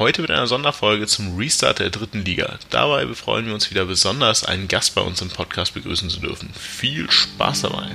Heute mit einer Sonderfolge zum Restart der dritten Liga. Dabei freuen wir uns wieder besonders, einen Gast bei uns im Podcast begrüßen zu dürfen. Viel Spaß dabei!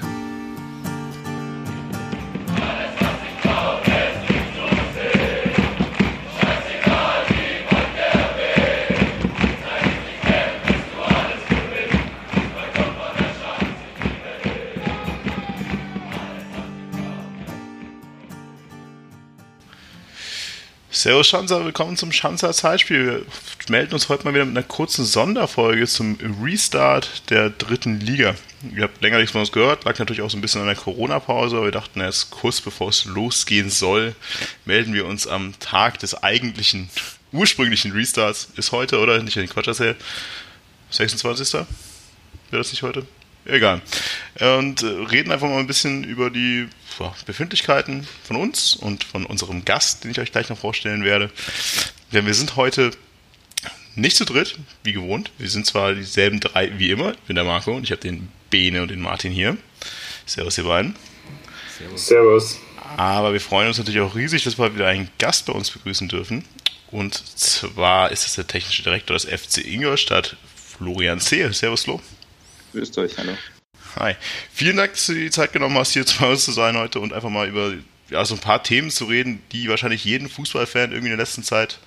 Servus Schanzer, willkommen zum Schanzer Zeitspiel. Wir melden uns heute mal wieder mit einer kurzen Sonderfolge zum Restart der dritten Liga. Ihr habt länger nichts von uns gehört, lag natürlich auch so ein bisschen an der Corona-Pause, aber wir dachten erst kurz bevor es losgehen soll, melden wir uns am Tag des eigentlichen, ursprünglichen Restarts. Ist heute, oder? Nicht, wenn ich Quatsch erzähle. 26. Wäre das nicht heute? Egal. Und äh, reden einfach mal ein bisschen über die Befindlichkeiten von uns und von unserem Gast, den ich euch gleich noch vorstellen werde. Denn wir sind heute nicht zu dritt, wie gewohnt. Wir sind zwar dieselben drei wie immer. Ich bin der Marco und ich habe den Bene und den Martin hier. Servus, ihr beiden. Servus. Servus. Aber wir freuen uns natürlich auch riesig, dass wir wieder einen Gast bei uns begrüßen dürfen. Und zwar ist es der technische Direktor des FC Ingolstadt, Florian C. Servus, Flo. Grüßt euch, hallo. Hi. Vielen Dank, dass du die Zeit genommen hast, hier bei uns zu sein heute und einfach mal über ja, so ein paar Themen zu reden, die wahrscheinlich jeden Fußballfan irgendwie in der letzten Zeit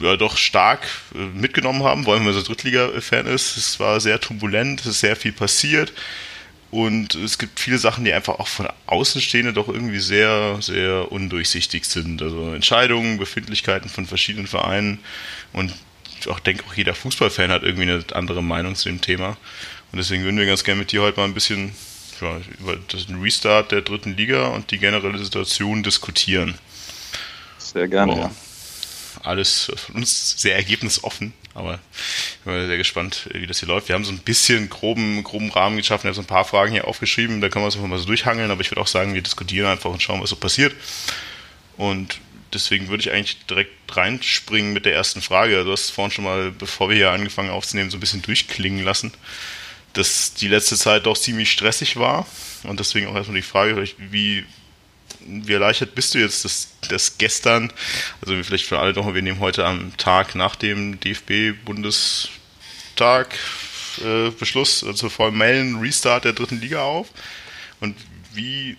ja, doch stark äh, mitgenommen haben, wenn man so Drittliga-Fan ist. Es war sehr turbulent, es ist sehr viel passiert und es gibt viele Sachen, die einfach auch von Außenstehenden doch irgendwie sehr, sehr undurchsichtig sind. Also Entscheidungen, Befindlichkeiten von verschiedenen Vereinen und ich denke auch jeder Fußballfan hat irgendwie eine andere Meinung zu dem Thema. Und deswegen würden wir ganz gerne mit dir heute mal ein bisschen ja, über den Restart der dritten Liga und die generelle Situation diskutieren. Sehr gerne, oh. ja. Alles von uns sehr ergebnisoffen, aber ich bin sehr gespannt, wie das hier läuft. Wir haben so ein bisschen groben, groben Rahmen geschaffen. Ich habe so ein paar Fragen hier aufgeschrieben, da können wir uns einfach mal so durchhangeln, aber ich würde auch sagen, wir diskutieren einfach und schauen, was so passiert. Und deswegen würde ich eigentlich direkt reinspringen mit der ersten Frage. Du hast vorhin schon mal, bevor wir hier angefangen aufzunehmen, so ein bisschen durchklingen lassen, dass die letzte Zeit doch ziemlich stressig war. Und deswegen auch erstmal die Frage, wie, wie erleichtert bist du jetzt, dass, dass gestern, also vielleicht für alle noch, wir nehmen heute am Tag nach dem DFB-Bundestag äh, Beschluss, also formellen Restart der dritten Liga auf. Und wie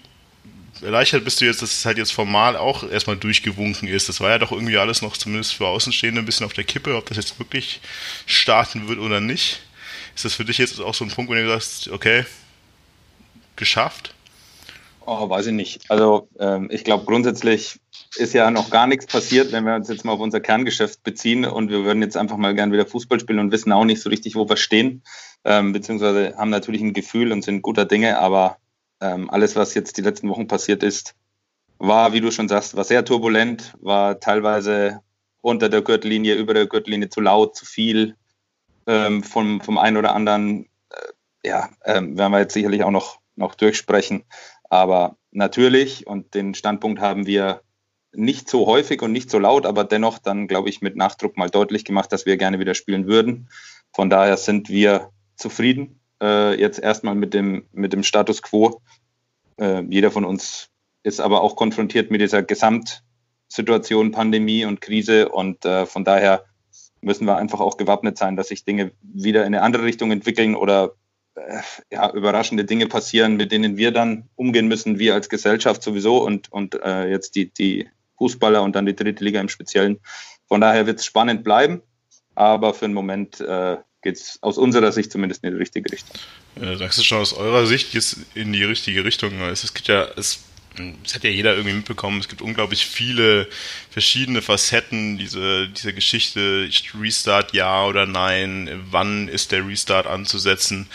erleichtert bist du jetzt, dass es halt jetzt formal auch erstmal durchgewunken ist. Das war ja doch irgendwie alles noch zumindest für Außenstehende ein bisschen auf der Kippe, ob das jetzt wirklich starten wird oder nicht. Ist das für dich jetzt auch so ein Punkt, wo du sagst, okay, geschafft? Oh, weiß ich nicht. Also ähm, ich glaube grundsätzlich ist ja noch gar nichts passiert, wenn wir uns jetzt mal auf unser Kerngeschäft beziehen und wir würden jetzt einfach mal gern wieder Fußball spielen und wissen auch nicht so richtig, wo wir stehen, ähm, beziehungsweise haben natürlich ein Gefühl und sind guter Dinge, aber ähm, alles, was jetzt die letzten Wochen passiert ist, war, wie du schon sagst, war sehr turbulent, war teilweise unter der Gürtellinie, über der Gürtellinie zu laut, zu viel ähm, vom, vom einen oder anderen. Äh, ja, ähm, werden wir jetzt sicherlich auch noch, noch durchsprechen. Aber natürlich, und den Standpunkt haben wir nicht so häufig und nicht so laut, aber dennoch dann, glaube ich, mit Nachdruck mal deutlich gemacht, dass wir gerne wieder spielen würden. Von daher sind wir zufrieden äh, jetzt erstmal mit dem, mit dem Status quo. Äh, jeder von uns ist aber auch konfrontiert mit dieser Gesamtsituation, Pandemie und Krise und äh, von daher müssen wir einfach auch gewappnet sein, dass sich Dinge wieder in eine andere Richtung entwickeln oder äh, ja, überraschende Dinge passieren, mit denen wir dann umgehen müssen, wir als Gesellschaft sowieso und, und äh, jetzt die, die Fußballer und dann die dritte Liga im Speziellen. Von daher wird es spannend bleiben, aber für den Moment äh, geht es aus unserer Sicht zumindest in die richtige Richtung. Äh, sagst du schon aus eurer Sicht jetzt in die richtige Richtung? Es, gibt ja, es, es hat ja jeder irgendwie mitbekommen, es gibt unglaublich viele verschiedene Facetten dieser, dieser Geschichte, Restart ja oder nein, wann ist der Restart anzusetzen?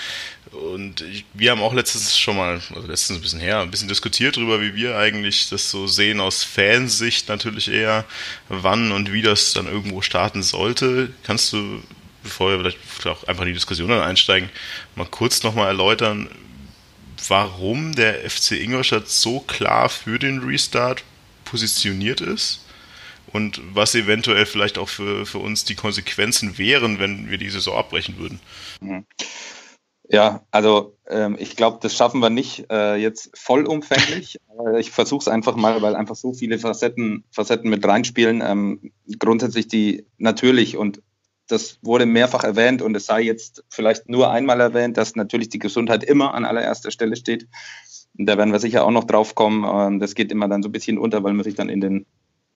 Und wir haben auch letztens schon mal, also letztens ein bisschen her, ein bisschen diskutiert darüber, wie wir eigentlich das so sehen aus Fansicht natürlich eher, wann und wie das dann irgendwo starten sollte. Kannst du, bevor wir vielleicht auch einfach in die Diskussion dann einsteigen, mal kurz nochmal erläutern, warum der FC Ingolstadt so klar für den Restart positioniert ist? und was eventuell vielleicht auch für, für uns die Konsequenzen wären, wenn wir die Saison abbrechen würden. Mhm. Ja, also ähm, ich glaube, das schaffen wir nicht äh, jetzt vollumfänglich. ich versuche es einfach mal, weil einfach so viele Facetten, Facetten mit reinspielen. Ähm, grundsätzlich die natürlich und das wurde mehrfach erwähnt und es sei jetzt vielleicht nur einmal erwähnt, dass natürlich die Gesundheit immer an allererster Stelle steht. Und da werden wir sicher auch noch drauf kommen. Ähm, das geht immer dann so ein bisschen unter, weil man sich dann in den,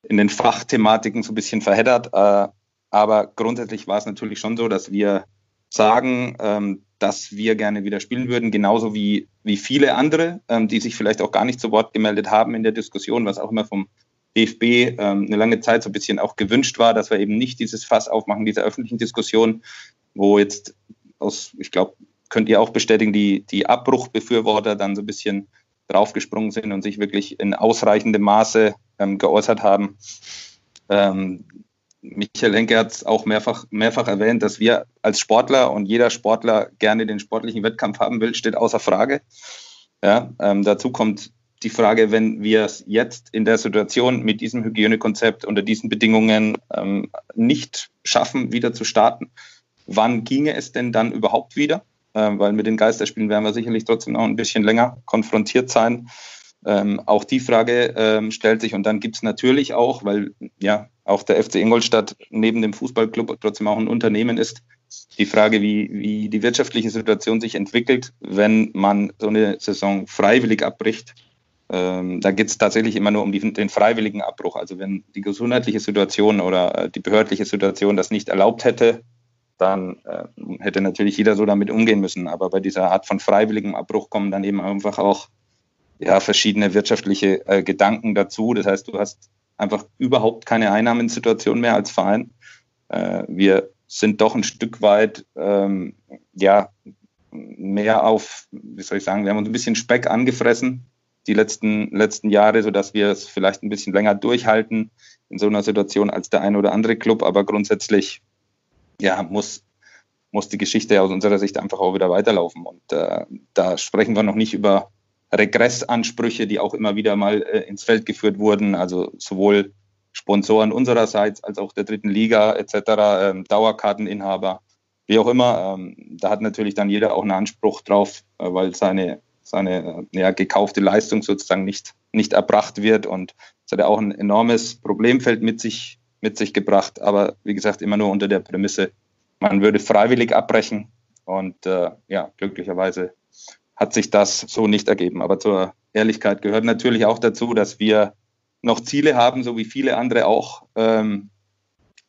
in den Fachthematiken so ein bisschen verheddert. Äh, aber grundsätzlich war es natürlich schon so, dass wir sagen, ähm, dass wir gerne wieder spielen würden, genauso wie, wie viele andere, ähm, die sich vielleicht auch gar nicht zu Wort gemeldet haben in der Diskussion, was auch immer vom DFB ähm, eine lange Zeit so ein bisschen auch gewünscht war, dass wir eben nicht dieses Fass aufmachen, diese öffentlichen Diskussionen, wo jetzt aus, ich glaube, könnt ihr auch bestätigen, die, die Abbruchbefürworter dann so ein bisschen draufgesprungen sind und sich wirklich in ausreichendem Maße ähm, geäußert haben. Ähm, Michael Henke hat es auch mehrfach, mehrfach erwähnt, dass wir als Sportler und jeder Sportler gerne den sportlichen Wettkampf haben will, steht außer Frage. Ja, ähm, dazu kommt die Frage, wenn wir es jetzt in der Situation mit diesem Hygienekonzept unter diesen Bedingungen ähm, nicht schaffen, wieder zu starten, wann ginge es denn dann überhaupt wieder? Ähm, weil mit den Geisterspielen werden wir sicherlich trotzdem noch ein bisschen länger konfrontiert sein. Ähm, auch die Frage ähm, stellt sich und dann gibt es natürlich auch, weil ja auch der FC Ingolstadt neben dem Fußballclub trotzdem auch ein Unternehmen ist, die Frage, wie, wie die wirtschaftliche Situation sich entwickelt, wenn man so eine Saison freiwillig abbricht. Ähm, da geht es tatsächlich immer nur um die, den freiwilligen Abbruch. Also wenn die gesundheitliche Situation oder äh, die behördliche Situation das nicht erlaubt hätte, dann äh, hätte natürlich jeder so damit umgehen müssen. Aber bei dieser Art von freiwilligem Abbruch kommen dann eben einfach auch ja, verschiedene wirtschaftliche äh, Gedanken dazu. Das heißt, du hast einfach überhaupt keine Einnahmensituation mehr als Verein. Äh, wir sind doch ein Stück weit ähm, ja mehr auf, wie soll ich sagen, wir haben uns ein bisschen Speck angefressen die letzten, letzten Jahre, sodass wir es vielleicht ein bisschen länger durchhalten in so einer Situation als der eine oder andere Club. Aber grundsätzlich ja, muss, muss die Geschichte aus unserer Sicht einfach auch wieder weiterlaufen. Und äh, da sprechen wir noch nicht über Regressansprüche, die auch immer wieder mal äh, ins Feld geführt wurden, also sowohl Sponsoren unsererseits als auch der dritten Liga etc., ähm, Dauerkarteninhaber, wie auch immer. Ähm, da hat natürlich dann jeder auch einen Anspruch drauf, äh, weil seine, seine ja, gekaufte Leistung sozusagen nicht, nicht erbracht wird. Und das hat ja auch ein enormes Problemfeld mit sich, mit sich gebracht. Aber wie gesagt, immer nur unter der Prämisse, man würde freiwillig abbrechen. Und äh, ja, glücklicherweise hat sich das so nicht ergeben. Aber zur Ehrlichkeit gehört natürlich auch dazu, dass wir noch Ziele haben, so wie viele andere auch. Ähm,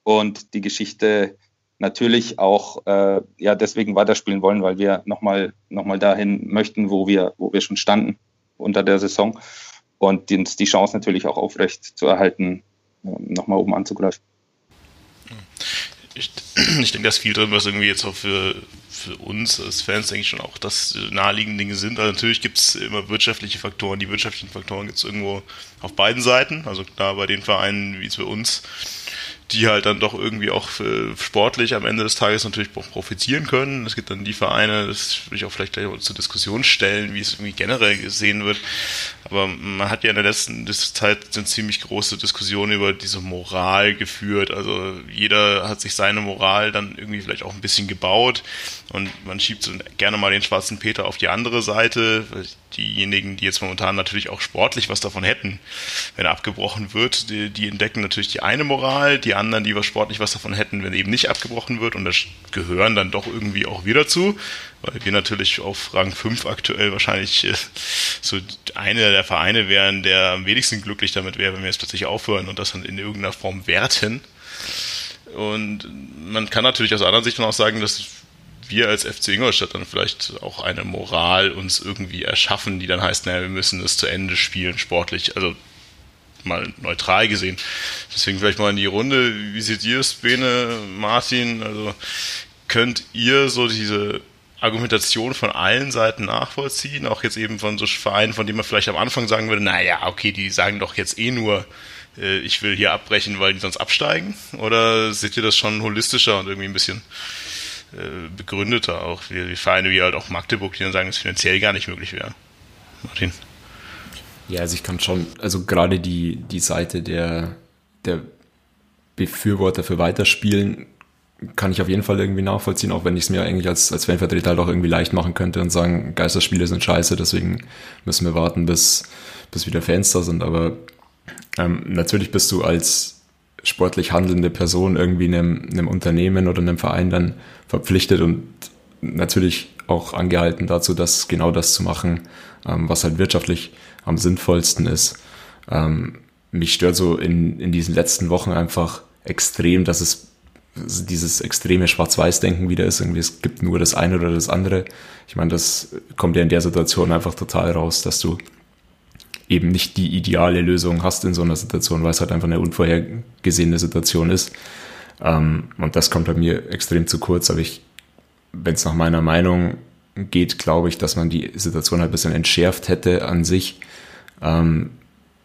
und die Geschichte natürlich auch äh, ja deswegen weiterspielen wollen, weil wir nochmal noch mal dahin möchten, wo wir, wo wir schon standen unter der Saison und die, die Chance natürlich auch aufrecht zu erhalten, äh, nochmal oben anzugreifen. Ich, ich denke, da ist viel drin, was irgendwie jetzt auch für, für uns als Fans, denke ich schon auch, dass naheliegende Dinge sind. Also natürlich gibt es immer wirtschaftliche Faktoren. Die wirtschaftlichen Faktoren gibt es irgendwo auf beiden Seiten. Also klar, bei den Vereinen wie es für uns die halt dann doch irgendwie auch sportlich am Ende des Tages natürlich profitieren können. Es gibt dann die Vereine, das würde ich auch vielleicht gleich zur Diskussion stellen, wie es irgendwie generell gesehen wird. Aber man hat ja in der letzten Zeit eine ziemlich große Diskussion über diese Moral geführt. Also jeder hat sich seine Moral dann irgendwie vielleicht auch ein bisschen gebaut und man schiebt so gerne mal den schwarzen Peter auf die andere Seite. Diejenigen, die jetzt momentan natürlich auch sportlich was davon hätten, wenn abgebrochen wird, die, die entdecken natürlich die eine Moral, die anderen, die was sportlich was davon hätten, wenn eben nicht abgebrochen wird. Und das gehören dann doch irgendwie auch wieder zu, weil wir natürlich auf Rang 5 aktuell wahrscheinlich äh, so einer der Vereine wären, der am wenigsten glücklich damit wäre, wenn wir jetzt plötzlich aufhören und das dann in irgendeiner Form werten. Und man kann natürlich aus anderer Sicht dann auch sagen, dass wir als FC Ingolstadt dann vielleicht auch eine Moral uns irgendwie erschaffen, die dann heißt, naja, wir müssen es zu Ende spielen, sportlich, also mal neutral gesehen. Deswegen vielleicht mal in die Runde, wie seht ihr es, Bene, Martin, also könnt ihr so diese Argumentation von allen Seiten nachvollziehen, auch jetzt eben von so Vereinen, von denen man vielleicht am Anfang sagen würde, naja, okay, die sagen doch jetzt eh nur, äh, ich will hier abbrechen, weil die sonst absteigen? Oder seht ihr das schon holistischer und irgendwie ein bisschen äh, begründeter, auch wie, Vereine wie halt auch Magdeburg, die dann sagen, es finanziell gar nicht möglich wäre? Martin? Ja, also ich kann schon, also gerade die, die Seite der, der Befürworter für Weiterspielen kann ich auf jeden Fall irgendwie nachvollziehen, auch wenn ich es mir eigentlich als, als Fanvertreter halt auch irgendwie leicht machen könnte und sagen, Geisterspiele sind scheiße, deswegen müssen wir warten, bis, bis wieder Fans da sind. Aber ähm, natürlich bist du als sportlich handelnde Person irgendwie einem, einem Unternehmen oder einem Verein dann verpflichtet und natürlich auch angehalten dazu, das genau das zu machen, ähm, was halt wirtschaftlich am sinnvollsten ist. Ähm, mich stört so in, in diesen letzten Wochen einfach extrem, dass es dieses extreme Schwarz-Weiß-Denken wieder ist. Irgendwie, es gibt nur das eine oder das andere. Ich meine, das kommt ja in der Situation einfach total raus, dass du eben nicht die ideale Lösung hast in so einer Situation, weil es halt einfach eine unvorhergesehene Situation ist. Ähm, und das kommt bei mir extrem zu kurz. Aber ich, wenn es nach meiner Meinung geht, glaube ich, dass man die Situation halt ein bisschen entschärft hätte an sich. Ähm,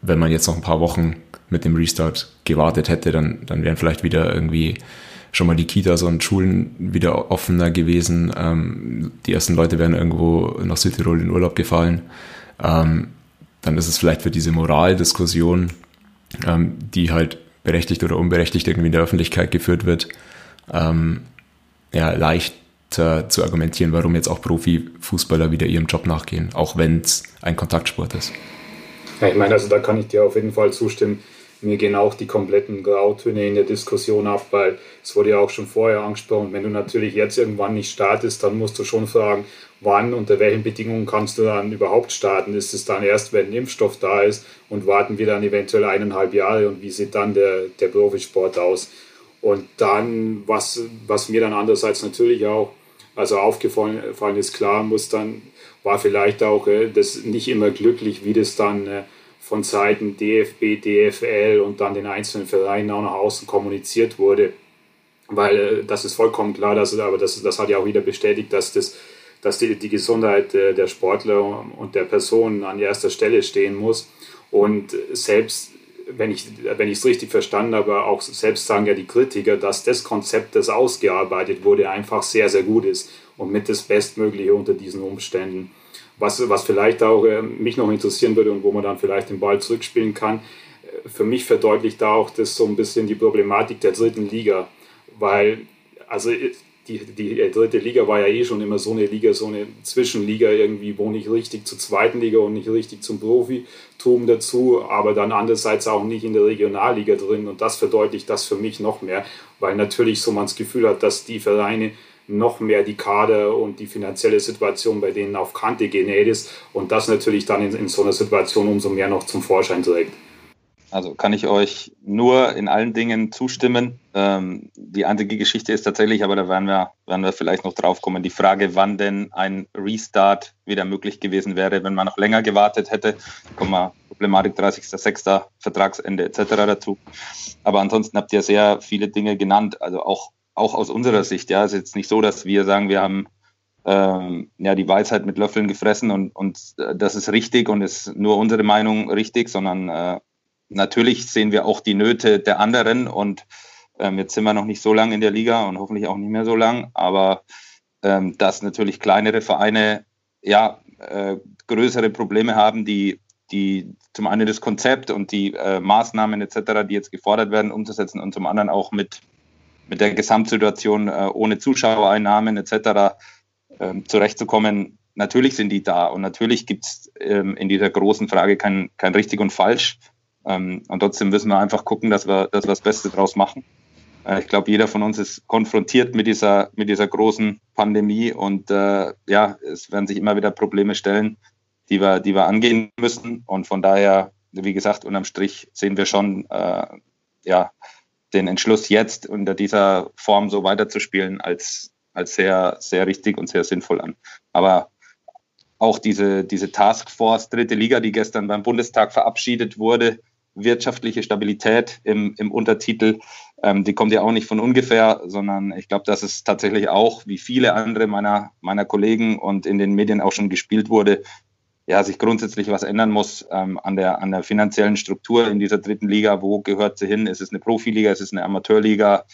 wenn man jetzt noch ein paar Wochen mit dem Restart gewartet hätte, dann, dann wären vielleicht wieder irgendwie schon mal die Kitas und Schulen wieder offener gewesen. Ähm, die ersten Leute wären irgendwo nach Südtirol in Urlaub gefallen. Ähm, dann ist es vielleicht für diese Moraldiskussion, ähm, die halt berechtigt oder unberechtigt irgendwie in der Öffentlichkeit geführt wird, ähm, ja, leichter zu argumentieren, warum jetzt auch Profifußballer wieder ihrem Job nachgehen, auch wenn es ein Kontaktsport ist. Ja, ich meine, also da kann ich dir auf jeden Fall zustimmen mir gehen auch die kompletten Grautöne in der Diskussion ab, weil es wurde ja auch schon vorher angesprochen, wenn du natürlich jetzt irgendwann nicht startest, dann musst du schon fragen, wann, unter welchen Bedingungen kannst du dann überhaupt starten? Ist es dann erst, wenn ein Impfstoff da ist und warten wir dann eventuell eineinhalb Jahre und wie sieht dann der, der Profisport aus? Und dann, was, was mir dann andererseits natürlich auch also aufgefallen ist, klar, muss dann, war vielleicht auch äh, das nicht immer glücklich, wie das dann äh, von Seiten DFB, DFL und dann den einzelnen Vereinen auch nach außen kommuniziert wurde. Weil äh, das ist vollkommen klar, dass, aber das, das hat ja auch wieder bestätigt, dass, das, dass die, die Gesundheit äh, der Sportler und der Personen an erster Stelle stehen muss. Und selbst wenn ich es richtig verstanden habe, auch selbst sagen ja die Kritiker, dass das Konzept, das ausgearbeitet wurde, einfach sehr, sehr gut ist und mit das Bestmögliche unter diesen Umständen. Was, was vielleicht auch äh, mich noch interessieren würde und wo man dann vielleicht den Ball zurückspielen kann, äh, für mich verdeutlicht da auch das so ein bisschen die Problematik der dritten Liga, weil also äh, die, die dritte Liga war ja eh schon immer so eine Liga, so eine Zwischenliga irgendwie, wo nicht richtig zur zweiten Liga und nicht richtig zum Profitum dazu, aber dann andererseits auch nicht in der Regionalliga drin und das verdeutlicht das für mich noch mehr, weil natürlich so man das Gefühl hat, dass die Vereine noch mehr die Kader und die finanzielle Situation bei denen auf Kante genäht ist und das natürlich dann in, in so einer Situation umso mehr noch zum Vorschein trägt. Also kann ich euch nur in allen Dingen zustimmen. Ähm, die einzige Geschichte ist tatsächlich, aber da werden wir, werden wir vielleicht noch drauf kommen, die Frage, wann denn ein Restart wieder möglich gewesen wäre, wenn man noch länger gewartet hätte. Kommen wir Problematik 30.06. Vertragsende etc. dazu. Aber ansonsten habt ihr sehr viele Dinge genannt, also auch auch aus unserer Sicht. Ja, es ist jetzt nicht so, dass wir sagen, wir haben ähm, ja die Weisheit mit Löffeln gefressen und, und äh, das ist richtig und ist nur unsere Meinung richtig, sondern äh, natürlich sehen wir auch die Nöte der anderen und ähm, jetzt sind wir noch nicht so lange in der Liga und hoffentlich auch nicht mehr so lang, aber ähm, dass natürlich kleinere Vereine ja äh, größere Probleme haben, die die zum einen das Konzept und die äh, Maßnahmen etc., die jetzt gefordert werden, umzusetzen und zum anderen auch mit mit der Gesamtsituation äh, ohne Zuschauereinnahmen etc. Ähm, zurechtzukommen. Natürlich sind die da und natürlich gibt es ähm, in dieser großen Frage kein, kein richtig und falsch. Ähm, und trotzdem müssen wir einfach gucken, dass wir, dass wir das Beste draus machen. Äh, ich glaube, jeder von uns ist konfrontiert mit dieser, mit dieser großen Pandemie und äh, ja, es werden sich immer wieder Probleme stellen, die wir, die wir angehen müssen. Und von daher, wie gesagt, unterm Strich sehen wir schon, äh, ja, den Entschluss jetzt unter dieser Form so weiterzuspielen als, als sehr, sehr richtig und sehr sinnvoll an. Aber auch diese, diese Taskforce dritte Liga, die gestern beim Bundestag verabschiedet wurde, wirtschaftliche Stabilität im, im Untertitel, ähm, die kommt ja auch nicht von ungefähr, sondern ich glaube, dass es tatsächlich auch, wie viele andere meiner, meiner Kollegen und in den Medien auch schon gespielt wurde, ja, sich grundsätzlich was ändern muss ähm, an, der, an der finanziellen Struktur in dieser dritten Liga. Wo gehört sie hin? Ist es eine Profiliga? Ist es eine Amateurliga?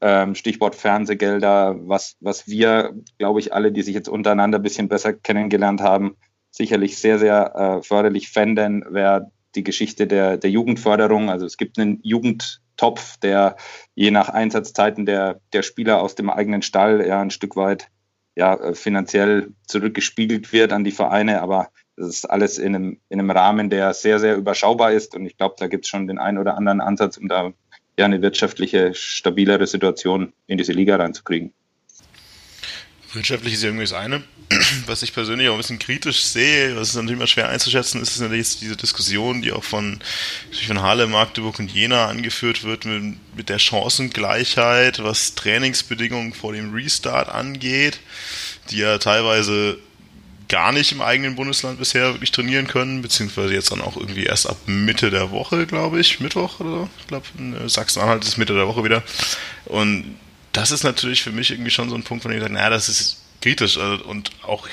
Ähm, Stichwort Fernsehgelder, was, was wir, glaube ich, alle, die sich jetzt untereinander ein bisschen besser kennengelernt haben, sicherlich sehr, sehr äh, förderlich fänden, wäre die Geschichte der, der Jugendförderung. Also es gibt einen Jugendtopf, der je nach Einsatzzeiten der, der Spieler aus dem eigenen Stall ja ein Stück weit ja, äh, finanziell zurückgespiegelt wird an die Vereine, aber das ist alles in einem, in einem Rahmen, der sehr, sehr überschaubar ist. Und ich glaube, da gibt es schon den einen oder anderen Ansatz, um da ja eine wirtschaftliche, stabilere Situation in diese Liga reinzukriegen. Wirtschaftlich ist ja irgendwie das eine. Was ich persönlich auch ein bisschen kritisch sehe, was ist natürlich immer schwer einzuschätzen, ist natürlich diese Diskussion, die auch von, von Halle, Magdeburg und Jena angeführt wird, mit, mit der Chancengleichheit, was Trainingsbedingungen vor dem Restart angeht, die ja teilweise gar nicht im eigenen Bundesland bisher wirklich trainieren können, beziehungsweise jetzt dann auch irgendwie erst ab Mitte der Woche, glaube ich, Mittwoch oder so. Ich glaube, äh, Sachsen-Anhalt ist Mitte der Woche wieder. Und das ist natürlich für mich irgendwie schon so ein Punkt, von dem ich sage, naja, das ist kritisch also, und auch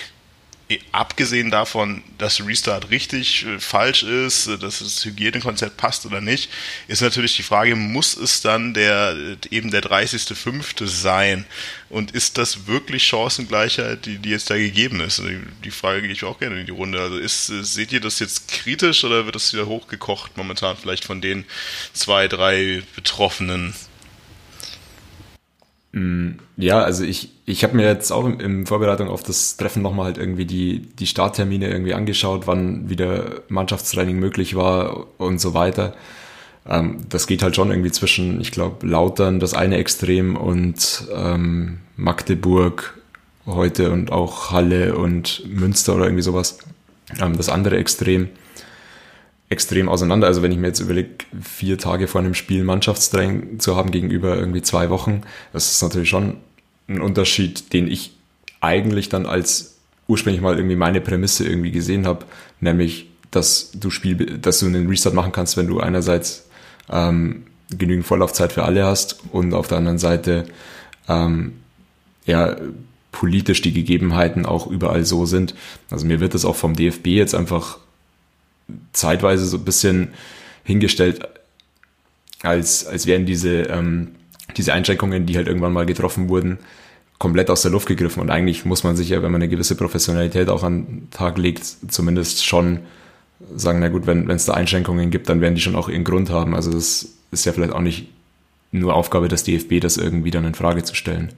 abgesehen davon, dass Restart richtig äh, falsch ist, äh, dass das Hygienekonzept passt oder nicht, ist natürlich die Frage, muss es dann der äh, eben der 30.05. sein? Und ist das wirklich Chancengleichheit, die, die jetzt da gegeben ist? Also die Frage gehe ich auch gerne in die Runde. Also ist, seht ihr das jetzt kritisch oder wird das wieder hochgekocht momentan vielleicht von den zwei, drei Betroffenen? Mm, ja, also ich, ich habe mir jetzt auch in, Vorbereitung auf das Treffen nochmal halt irgendwie die, die Starttermine irgendwie angeschaut, wann wieder Mannschaftstraining möglich war und so weiter. Ähm, das geht halt schon irgendwie zwischen, ich glaube, Lautern, das eine Extrem und ähm, Magdeburg heute und auch Halle und Münster oder irgendwie sowas. Ähm, das andere Extrem extrem auseinander. Also wenn ich mir jetzt überlege, vier Tage vor einem Spiel Mannschaftstraining zu haben gegenüber irgendwie zwei Wochen, das ist natürlich schon ein Unterschied, den ich eigentlich dann als ursprünglich mal irgendwie meine Prämisse irgendwie gesehen habe, nämlich, dass du Spiel, dass du einen Restart machen kannst, wenn du einerseits ähm, genügend Vorlaufzeit für alle hast und auf der anderen Seite ähm, ja politisch die Gegebenheiten auch überall so sind. Also mir wird das auch vom DFB jetzt einfach zeitweise so ein bisschen hingestellt, als, als wären diese, ähm, diese Einschränkungen, die halt irgendwann mal getroffen wurden, komplett aus der Luft gegriffen. Und eigentlich muss man sich ja, wenn man eine gewisse Professionalität auch an den Tag legt, zumindest schon sagen, na gut, wenn es da Einschränkungen gibt, dann werden die schon auch ihren Grund haben. Also das ist ja vielleicht auch nicht nur Aufgabe des DFB, das irgendwie dann in Frage zu stellen.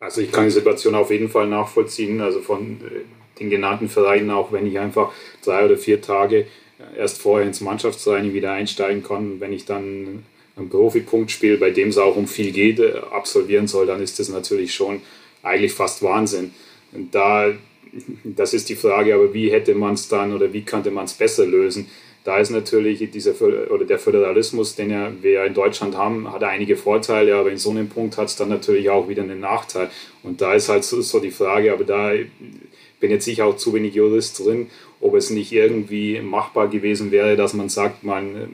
Also ich kann die Situation auf jeden Fall nachvollziehen. Also von äh, den genannten Vereinen, auch wenn ich einfach drei oder vier Tage erst vorher ins Mannschaftstraining wieder einsteigen kann. Wenn ich dann ein Profipunktspiel, bei dem es auch um viel geht, äh, absolvieren soll, dann ist das natürlich schon eigentlich fast Wahnsinn. Da, das ist die Frage, aber wie hätte man es dann oder wie könnte man es besser lösen? Da ist natürlich dieser oder der Föderalismus, den wir in Deutschland haben, hat einige Vorteile, aber in so einem Punkt hat es dann natürlich auch wieder einen Nachteil. Und da ist halt so, so die Frage, aber da bin jetzt sicher auch zu wenig Jurist drin, ob es nicht irgendwie machbar gewesen wäre, dass man sagt, man,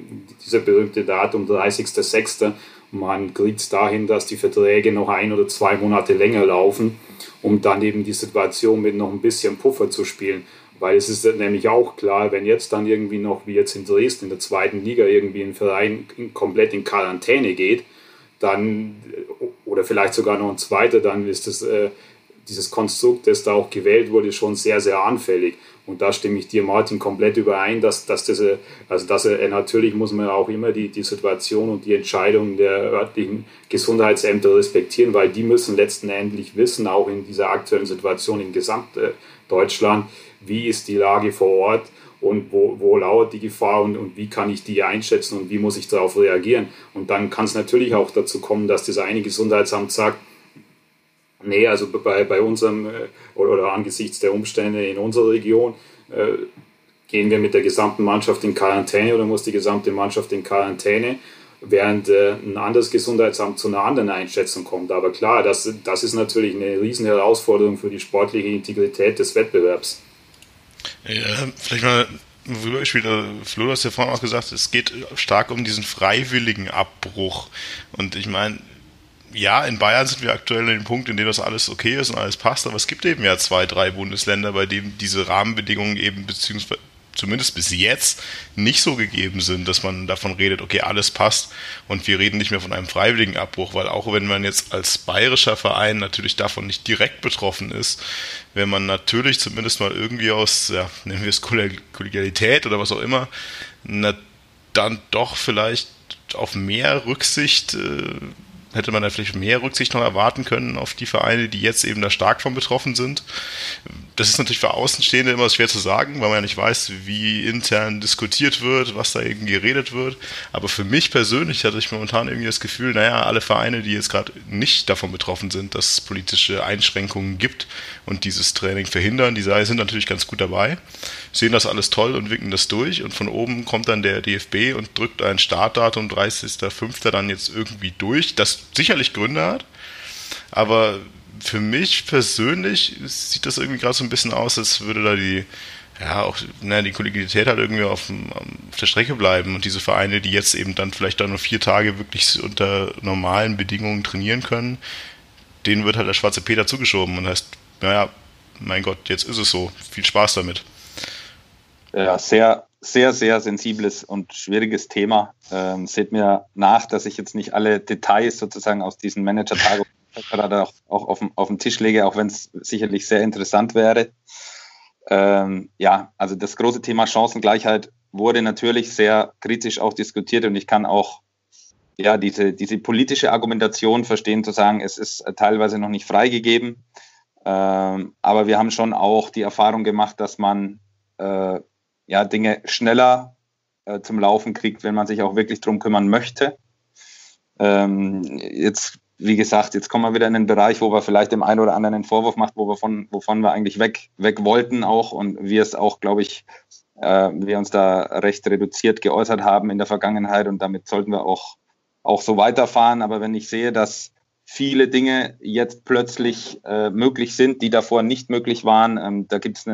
dieser berühmte Datum 30.06., man kriegt es dahin, dass die Verträge noch ein oder zwei Monate länger laufen, um dann eben die Situation mit noch ein bisschen Puffer zu spielen. Weil es ist nämlich auch klar, wenn jetzt dann irgendwie noch, wie jetzt in Dresden in der zweiten Liga, irgendwie ein Verein komplett in Quarantäne geht, dann, oder vielleicht sogar noch ein zweiter, dann ist das äh, dieses Konstrukt, das da auch gewählt wurde, schon sehr, sehr anfällig. Und da stimme ich dir, Martin, komplett überein, dass, dass das, also dass er, natürlich muss man auch immer die, die Situation und die Entscheidungen der örtlichen Gesundheitsämter respektieren, weil die müssen letztendlich wissen, auch in dieser aktuellen Situation in Gesamtdeutschland, wie ist die Lage vor Ort und wo, wo lauert die Gefahr und, und wie kann ich die einschätzen und wie muss ich darauf reagieren. Und dann kann es natürlich auch dazu kommen, dass das eine Gesundheitsamt sagt, Nee, also bei, bei unserem äh, oder, oder angesichts der Umstände in unserer Region äh, gehen wir mit der gesamten Mannschaft in Quarantäne oder muss die gesamte Mannschaft in Quarantäne, während äh, ein anderes Gesundheitsamt zu einer anderen Einschätzung kommt. Aber klar, das, das ist natürlich eine riesen Herausforderung für die sportliche Integrität des Wettbewerbs. Ja, vielleicht mal rübergespielt. Also Flo, du hast ja vorhin auch gesagt, es geht stark um diesen freiwilligen Abbruch. Und ich meine, ja, in Bayern sind wir aktuell in dem Punkt, in dem das alles okay ist und alles passt, aber es gibt eben ja zwei, drei Bundesländer, bei denen diese Rahmenbedingungen eben beziehungsweise zumindest bis jetzt nicht so gegeben sind, dass man davon redet, okay, alles passt und wir reden nicht mehr von einem freiwilligen Abbruch, weil auch wenn man jetzt als bayerischer Verein natürlich davon nicht direkt betroffen ist, wenn man natürlich zumindest mal irgendwie aus, ja, nennen wir es Kollegialität oder was auch immer, na, dann doch vielleicht auf mehr Rücksicht äh, hätte man da vielleicht mehr Rücksicht noch erwarten können auf die Vereine, die jetzt eben da stark von betroffen sind. Das ist natürlich für Außenstehende immer schwer zu sagen, weil man ja nicht weiß, wie intern diskutiert wird, was da eben geredet wird. Aber für mich persönlich hatte ich momentan irgendwie das Gefühl, naja, alle Vereine, die jetzt gerade nicht davon betroffen sind, dass es politische Einschränkungen gibt und dieses Training verhindern, die sind natürlich ganz gut dabei, sehen das alles toll und winken das durch und von oben kommt dann der DFB und drückt ein Startdatum 30.05. dann jetzt irgendwie durch. Das sicherlich Gründe hat. Aber für mich persönlich sieht das irgendwie gerade so ein bisschen aus, als würde da die, ja, auch ne, die Kollegialität halt irgendwie auf, auf, der Strecke bleiben. Und diese Vereine, die jetzt eben dann vielleicht dann nur vier Tage wirklich unter normalen Bedingungen trainieren können, denen wird halt der schwarze Peter zugeschoben und heißt, naja, mein Gott, jetzt ist es so. Viel Spaß damit. Ja, sehr, sehr, sehr sensibles und schwieriges Thema. Ähm, seht mir nach, dass ich jetzt nicht alle Details sozusagen aus diesen Manager-Tagungen gerade auch, auch auf, auf den Tisch lege, auch wenn es sicherlich sehr interessant wäre. Ähm, ja, also das große Thema Chancengleichheit wurde natürlich sehr kritisch auch diskutiert und ich kann auch ja, diese, diese politische Argumentation verstehen, zu sagen, es ist teilweise noch nicht freigegeben. Ähm, aber wir haben schon auch die Erfahrung gemacht, dass man äh, ja, Dinge schneller äh, zum Laufen kriegt, wenn man sich auch wirklich drum kümmern möchte. Ähm, jetzt, wie gesagt, jetzt kommen wir wieder in den Bereich, wo wir vielleicht dem einen oder anderen einen Vorwurf macht, wo wir von, wovon wir eigentlich weg, weg wollten auch und wir es auch, glaube ich, äh, wir uns da recht reduziert geäußert haben in der Vergangenheit und damit sollten wir auch, auch so weiterfahren. Aber wenn ich sehe, dass viele Dinge jetzt plötzlich äh, möglich sind, die davor nicht möglich waren. Ähm, da gibt es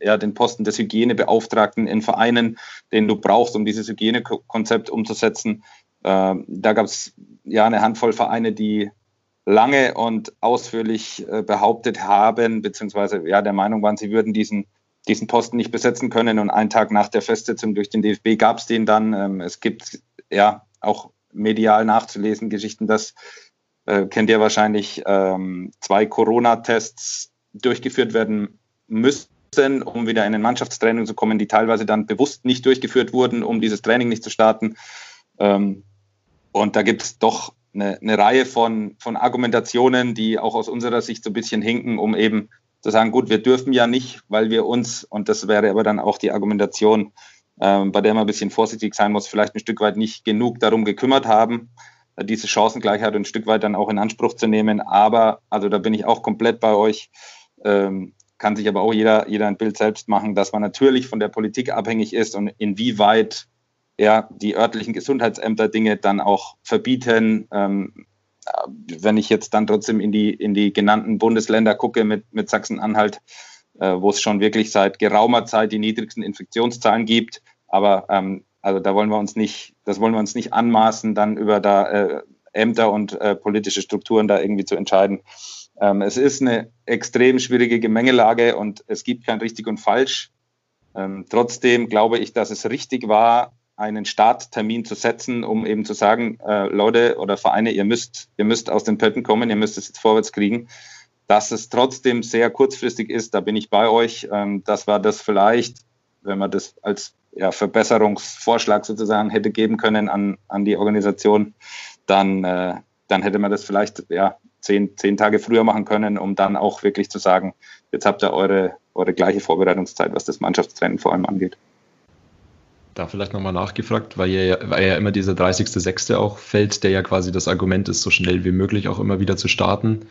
ja, den Posten des Hygienebeauftragten in Vereinen, den du brauchst, um dieses Hygienekonzept umzusetzen. Äh, da gab es ja eine Handvoll Vereine, die lange und ausführlich äh, behauptet haben, beziehungsweise ja der Meinung waren, sie würden diesen diesen Posten nicht besetzen können. Und einen Tag nach der Festsetzung durch den DFB gab es den dann. Ähm, es gibt ja auch medial nachzulesen Geschichten, dass äh, kennt ihr wahrscheinlich, ähm, zwei Corona-Tests durchgeführt werden müssen, um wieder in ein Mannschaftstraining zu kommen, die teilweise dann bewusst nicht durchgeführt wurden, um dieses Training nicht zu starten. Ähm, und da gibt es doch eine, eine, Reihe von, von Argumentationen, die auch aus unserer Sicht so ein bisschen hinken, um eben zu sagen, gut, wir dürfen ja nicht, weil wir uns, und das wäre aber dann auch die Argumentation, ähm, bei der man ein bisschen vorsichtig sein muss, vielleicht ein Stück weit nicht genug darum gekümmert haben diese Chancengleichheit ein Stück weit dann auch in Anspruch zu nehmen. Aber, also da bin ich auch komplett bei euch, ähm, kann sich aber auch jeder, jeder ein Bild selbst machen, dass man natürlich von der Politik abhängig ist und inwieweit ja, die örtlichen Gesundheitsämter Dinge dann auch verbieten. Ähm, wenn ich jetzt dann trotzdem in die, in die genannten Bundesländer gucke mit, mit Sachsen-Anhalt, äh, wo es schon wirklich seit geraumer Zeit die niedrigsten Infektionszahlen gibt, aber ähm, also da wollen wir uns nicht, das wollen wir uns nicht anmaßen, dann über da äh, Ämter und äh, politische Strukturen da irgendwie zu entscheiden. Ähm, es ist eine extrem schwierige Gemengelage und es gibt kein richtig und falsch. Ähm, trotzdem glaube ich, dass es richtig war, einen Starttermin zu setzen, um eben zu sagen, äh, Leute oder Vereine, ihr müsst, ihr müsst aus den Pötten kommen, ihr müsst es jetzt vorwärts kriegen. Dass es trotzdem sehr kurzfristig ist, da bin ich bei euch. Ähm, das war das vielleicht, wenn man das als ja, Verbesserungsvorschlag sozusagen hätte geben können an, an die Organisation, dann, äh, dann hätte man das vielleicht ja, zehn, zehn Tage früher machen können, um dann auch wirklich zu sagen, jetzt habt ihr eure, eure gleiche Vorbereitungszeit, was das Mannschaftstraining vor allem angeht. Da vielleicht nochmal nachgefragt, weil ja, weil ja immer dieser 30.06. auch fällt, der ja quasi das Argument ist, so schnell wie möglich auch immer wieder zu starten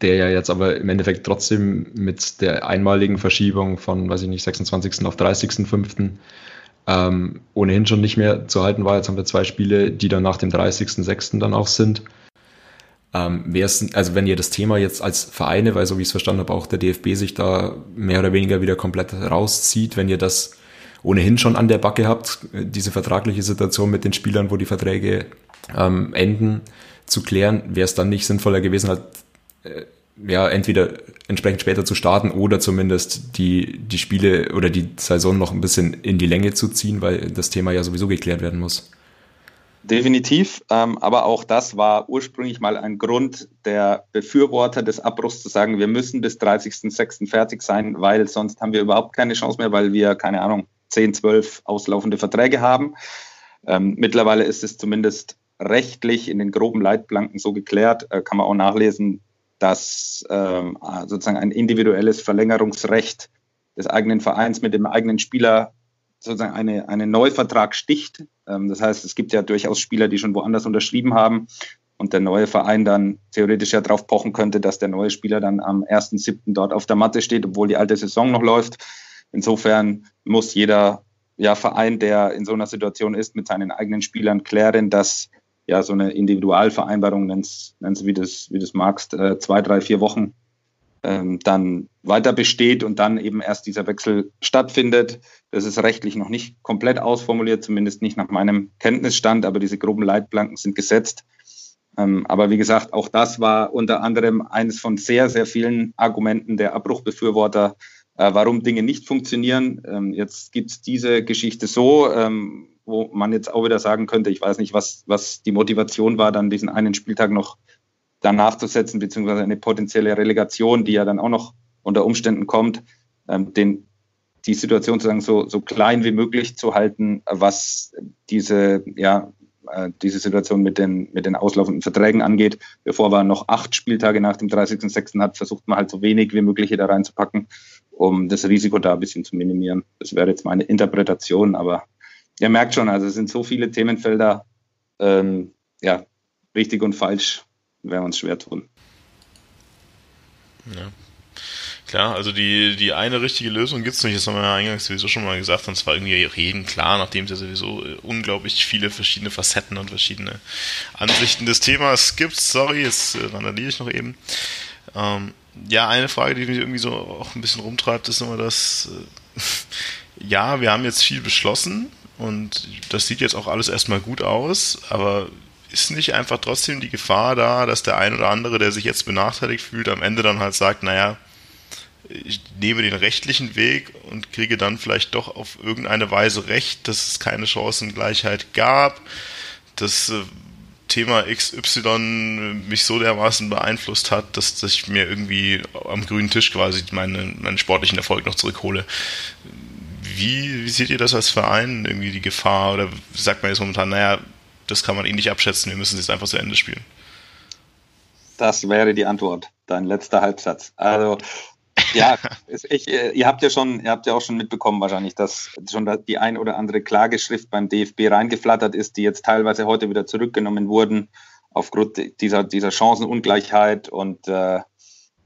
der ja jetzt aber im Endeffekt trotzdem mit der einmaligen Verschiebung von, weiß ich nicht, 26. auf 30.05. Ähm, ohnehin schon nicht mehr zu halten war. Jetzt haben wir zwei Spiele, die dann nach dem 30.06. dann auch sind. Ähm, also wenn ihr das Thema jetzt als Vereine, weil so wie ich es verstanden habe, auch der DFB sich da mehr oder weniger wieder komplett rauszieht, wenn ihr das ohnehin schon an der Backe habt, diese vertragliche Situation mit den Spielern, wo die Verträge ähm, enden, zu klären, wäre es dann nicht sinnvoller gewesen, halt, äh, ja, entweder entsprechend später zu starten oder zumindest die, die Spiele oder die Saison noch ein bisschen in die Länge zu ziehen, weil das Thema ja sowieso geklärt werden muss. Definitiv, ähm, aber auch das war ursprünglich mal ein Grund der Befürworter des Abbruchs zu sagen, wir müssen bis 30.06. fertig sein, weil sonst haben wir überhaupt keine Chance mehr, weil wir, keine Ahnung, 10, 12 auslaufende Verträge haben. Ähm, mittlerweile ist es zumindest rechtlich in den groben Leitplanken so geklärt, äh, kann man auch nachlesen, dass ähm, sozusagen ein individuelles Verlängerungsrecht des eigenen Vereins mit dem eigenen Spieler sozusagen eine, einen Neuvertrag sticht. Ähm, das heißt, es gibt ja durchaus Spieler, die schon woanders unterschrieben haben und der neue Verein dann theoretisch ja darauf pochen könnte, dass der neue Spieler dann am 1.7. dort auf der Matte steht, obwohl die alte Saison noch läuft. Insofern muss jeder ja, Verein, der in so einer Situation ist, mit seinen eigenen Spielern klären, dass ja so eine Individualvereinbarung, nennst, nennst wie du wie das magst, äh, zwei, drei, vier Wochen ähm, dann weiter besteht und dann eben erst dieser Wechsel stattfindet. Das ist rechtlich noch nicht komplett ausformuliert, zumindest nicht nach meinem Kenntnisstand, aber diese groben Leitplanken sind gesetzt. Ähm, aber wie gesagt, auch das war unter anderem eines von sehr, sehr vielen Argumenten der Abbruchbefürworter, warum Dinge nicht funktionieren. Ähm, jetzt gibt es diese Geschichte so, ähm, wo man jetzt auch wieder sagen könnte, ich weiß nicht, was, was die Motivation war, dann diesen einen Spieltag noch danach zu setzen, beziehungsweise eine potenzielle Relegation, die ja dann auch noch unter Umständen kommt, ähm, den, die Situation sozusagen so, so klein wie möglich zu halten, was diese, ja, äh, diese Situation mit den, mit den auslaufenden Verträgen angeht. Bevor man noch acht Spieltage nach dem 30.06. hat, versucht man halt so wenig wie möglich hier da reinzupacken, um das Risiko da ein bisschen zu minimieren. Das wäre jetzt meine Interpretation, aber ihr merkt schon, also es sind so viele Themenfelder, ähm, ja, richtig und falsch werden wir uns schwer tun. Ja. Klar, also die, die eine richtige Lösung gibt es nicht, das haben wir ja eingangs sowieso schon mal gesagt, und zwar irgendwie reden, klar, nachdem es ja sowieso äh, unglaublich viele verschiedene Facetten und verschiedene Ansichten des Themas gibt. Sorry, jetzt äh, randaliere ich noch eben. Ähm, ja, eine Frage, die mich irgendwie so auch ein bisschen rumtreibt, ist immer das, äh, ja, wir haben jetzt viel beschlossen und das sieht jetzt auch alles erstmal gut aus, aber ist nicht einfach trotzdem die Gefahr da, dass der ein oder andere, der sich jetzt benachteiligt fühlt, am Ende dann halt sagt, naja, ich nehme den rechtlichen Weg und kriege dann vielleicht doch auf irgendeine Weise recht, dass es keine Chancengleichheit gab, dass äh, Thema XY mich so dermaßen beeinflusst hat, dass, dass ich mir irgendwie am grünen Tisch quasi meinen, meinen sportlichen Erfolg noch zurückhole. Wie, wie seht ihr das als Verein, irgendwie die Gefahr? Oder sagt man jetzt momentan, naja, das kann man eh nicht abschätzen, wir müssen es jetzt einfach zu Ende spielen. Das wäre die Antwort, dein letzter Halbsatz. Also ja, ich, äh, ihr habt ja schon, ihr habt ja auch schon mitbekommen wahrscheinlich, dass schon die ein oder andere Klageschrift beim DFB reingeflattert ist, die jetzt teilweise heute wieder zurückgenommen wurden aufgrund dieser, dieser Chancenungleichheit und äh,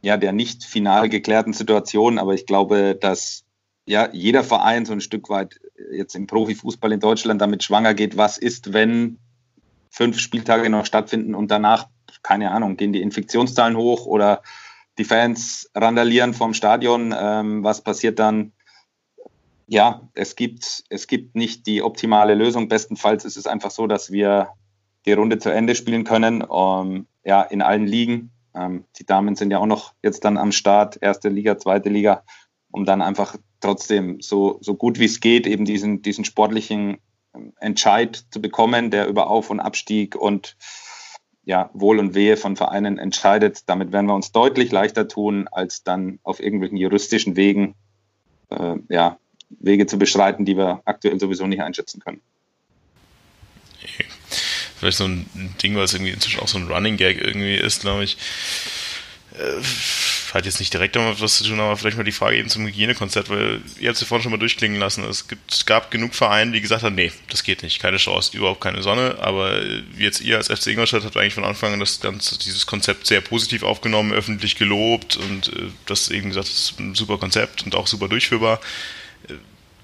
ja, der nicht final geklärten Situation. Aber ich glaube, dass ja jeder Verein so ein Stück weit jetzt im Profifußball in Deutschland damit schwanger geht, was ist, wenn fünf Spieltage noch stattfinden und danach, keine Ahnung, gehen die Infektionszahlen hoch oder die Fans randalieren vom Stadion. Ähm, was passiert dann? Ja, es gibt, es gibt nicht die optimale Lösung. Bestenfalls ist es einfach so, dass wir die Runde zu Ende spielen können. Um, ähm, ja, in allen Ligen. Ähm, die Damen sind ja auch noch jetzt dann am Start, erste Liga, zweite Liga, um dann einfach trotzdem so, so gut wie es geht, eben diesen, diesen sportlichen Entscheid zu bekommen, der über Auf- und Abstieg und ja, Wohl und Wehe von Vereinen entscheidet. Damit werden wir uns deutlich leichter tun, als dann auf irgendwelchen juristischen Wegen äh, ja, Wege zu beschreiten, die wir aktuell sowieso nicht einschätzen können. Vielleicht so ein Ding, was irgendwie inzwischen auch so ein Running Gag irgendwie ist, glaube ich. Äh, hat jetzt nicht direkt damit was zu tun, aber vielleicht mal die Frage eben zum Hygienekonzept, weil ihr habt es ja vorhin schon mal durchklingen lassen. Es, gibt, es gab genug Vereine, die gesagt haben, nee, das geht nicht, keine Chance, überhaupt keine Sonne. Aber jetzt ihr als FC Ingolstadt habt eigentlich von Anfang an das ganze, dieses Konzept sehr positiv aufgenommen, öffentlich gelobt und äh, das eben gesagt, das ist ein super Konzept und auch super durchführbar. Äh,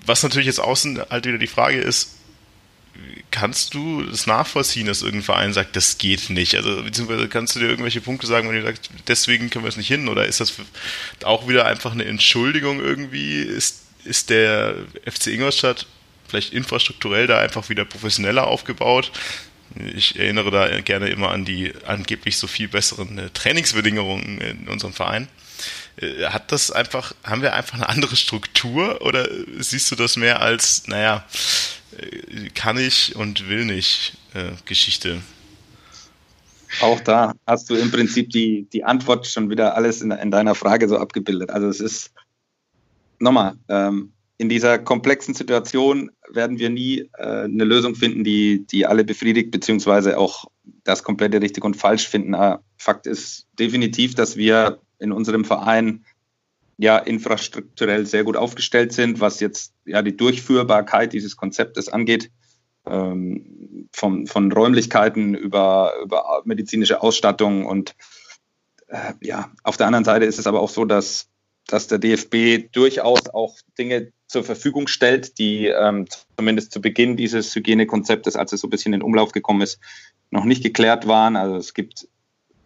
was natürlich jetzt außen halt wieder die Frage ist, kannst du das nachvollziehen, dass irgendein Verein sagt, das geht nicht? Also, beziehungsweise kannst du dir irgendwelche Punkte sagen, wenn du sagst, deswegen können wir es nicht hin? Oder ist das auch wieder einfach eine Entschuldigung irgendwie? Ist, ist der FC Ingolstadt vielleicht infrastrukturell da einfach wieder professioneller aufgebaut? Ich erinnere da gerne immer an die angeblich so viel besseren äh, Trainingsbedingungen in unserem Verein. Äh, hat das einfach, haben wir einfach eine andere Struktur oder siehst du das mehr als, naja, äh, kann ich und will nicht äh, Geschichte? Auch da hast du im Prinzip die, die Antwort schon wieder alles in, in deiner Frage so abgebildet. Also es ist, nochmal, ähm, in dieser komplexen Situation werden wir nie äh, eine Lösung finden, die, die alle befriedigt, beziehungsweise auch das komplette richtig und falsch finden. Aber Fakt ist definitiv, dass wir in unserem Verein ja infrastrukturell sehr gut aufgestellt sind, was jetzt ja die Durchführbarkeit dieses Konzeptes angeht. Ähm, von, von Räumlichkeiten über, über medizinische Ausstattung und äh, ja, auf der anderen Seite ist es aber auch so, dass, dass der DFB durchaus auch Dinge zur Verfügung stellt, die ähm, zumindest zu Beginn dieses Hygienekonzeptes, als es so ein bisschen in Umlauf gekommen ist, noch nicht geklärt waren. Also es gibt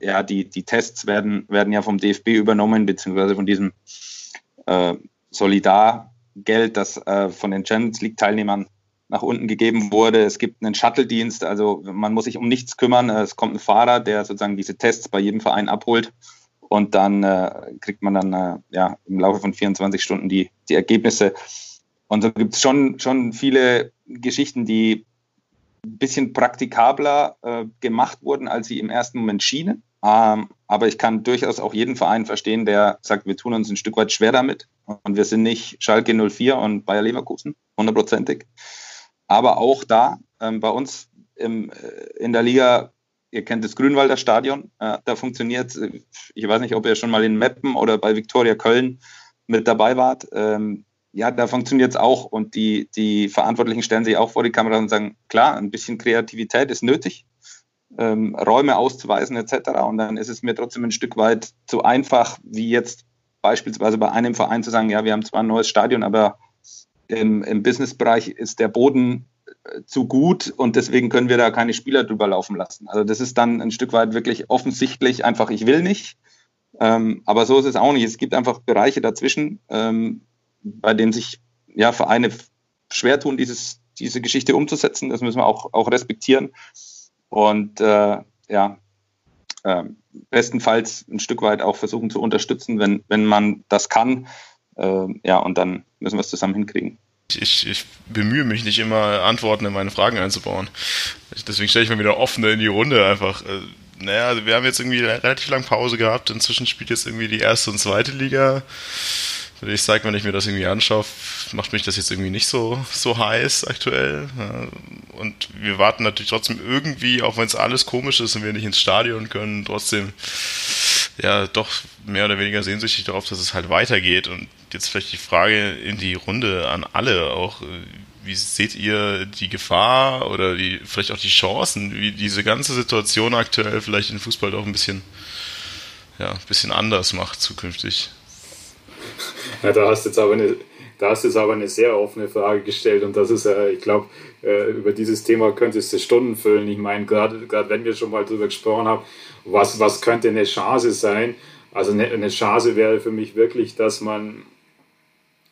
ja, die, die Tests werden, werden ja vom DFB übernommen, beziehungsweise von diesem äh, Solidargeld, das äh, von den Champions League-Teilnehmern nach unten gegeben wurde. Es gibt einen Shuttle-Dienst, also man muss sich um nichts kümmern. Es kommt ein Fahrer, der sozusagen diese Tests bei jedem Verein abholt und dann äh, kriegt man dann äh, ja, im Laufe von 24 Stunden die, die Ergebnisse. Und so gibt es schon, schon viele Geschichten, die ein bisschen praktikabler äh, gemacht wurden, als sie im ersten Moment schienen. Ähm, aber ich kann durchaus auch jeden Verein verstehen, der sagt, wir tun uns ein Stück weit schwer damit. Und wir sind nicht Schalke 04 und Bayer Leverkusen, hundertprozentig. Aber auch da, ähm, bei uns im, äh, in der Liga, ihr kennt das Grünwalder Stadion, äh, da funktioniert, ich weiß nicht, ob ihr schon mal in Meppen oder bei Viktoria Köln mit dabei wart. Ähm, ja, da funktioniert es auch und die, die Verantwortlichen stellen sich auch vor die Kamera und sagen, klar, ein bisschen Kreativität ist nötig ähm, Räume auszuweisen etc. Und dann ist es mir trotzdem ein Stück weit zu einfach, wie jetzt beispielsweise bei einem Verein zu sagen, ja, wir haben zwar ein neues Stadion, aber im, im Businessbereich ist der Boden äh, zu gut und deswegen können wir da keine Spieler drüber laufen lassen. Also das ist dann ein Stück weit wirklich offensichtlich einfach, ich will nicht. Ähm, aber so ist es auch nicht. Es gibt einfach Bereiche dazwischen, ähm, bei denen sich ja, Vereine schwer tun, dieses, diese Geschichte umzusetzen. Das müssen wir auch, auch respektieren und äh, ja, äh, bestenfalls ein Stück weit auch versuchen zu unterstützen, wenn, wenn man das kann. Äh, ja, und dann müssen wir es zusammen hinkriegen. Ich, ich, bemühe mich nicht immer, Antworten in meine Fragen einzubauen. Deswegen stelle ich mir wieder offene in die Runde einfach. Äh, naja, also wir haben jetzt irgendwie relativ lange Pause gehabt. Inzwischen spielt jetzt irgendwie die erste und zweite Liga ich sage, wenn ich mir das irgendwie anschaue, macht mich das jetzt irgendwie nicht so, so heiß aktuell. Und wir warten natürlich trotzdem irgendwie, auch wenn es alles komisch ist und wir nicht ins Stadion können, trotzdem ja doch mehr oder weniger sehnsüchtig darauf, dass es halt weitergeht. Und jetzt vielleicht die Frage in die Runde an alle auch. Wie seht ihr die Gefahr oder die, vielleicht auch die Chancen, wie diese ganze Situation aktuell vielleicht den Fußball doch ein bisschen, ja, ein bisschen anders macht zukünftig? Ja, da hast du jetzt aber eine, da hast du jetzt aber eine sehr offene Frage gestellt und das ist, äh, ich glaube, äh, über dieses Thema könntest du Stunden füllen. Ich meine, gerade wenn wir schon mal darüber gesprochen haben, was, was könnte eine Chance sein? Also eine, eine Chance wäre für mich wirklich, dass man,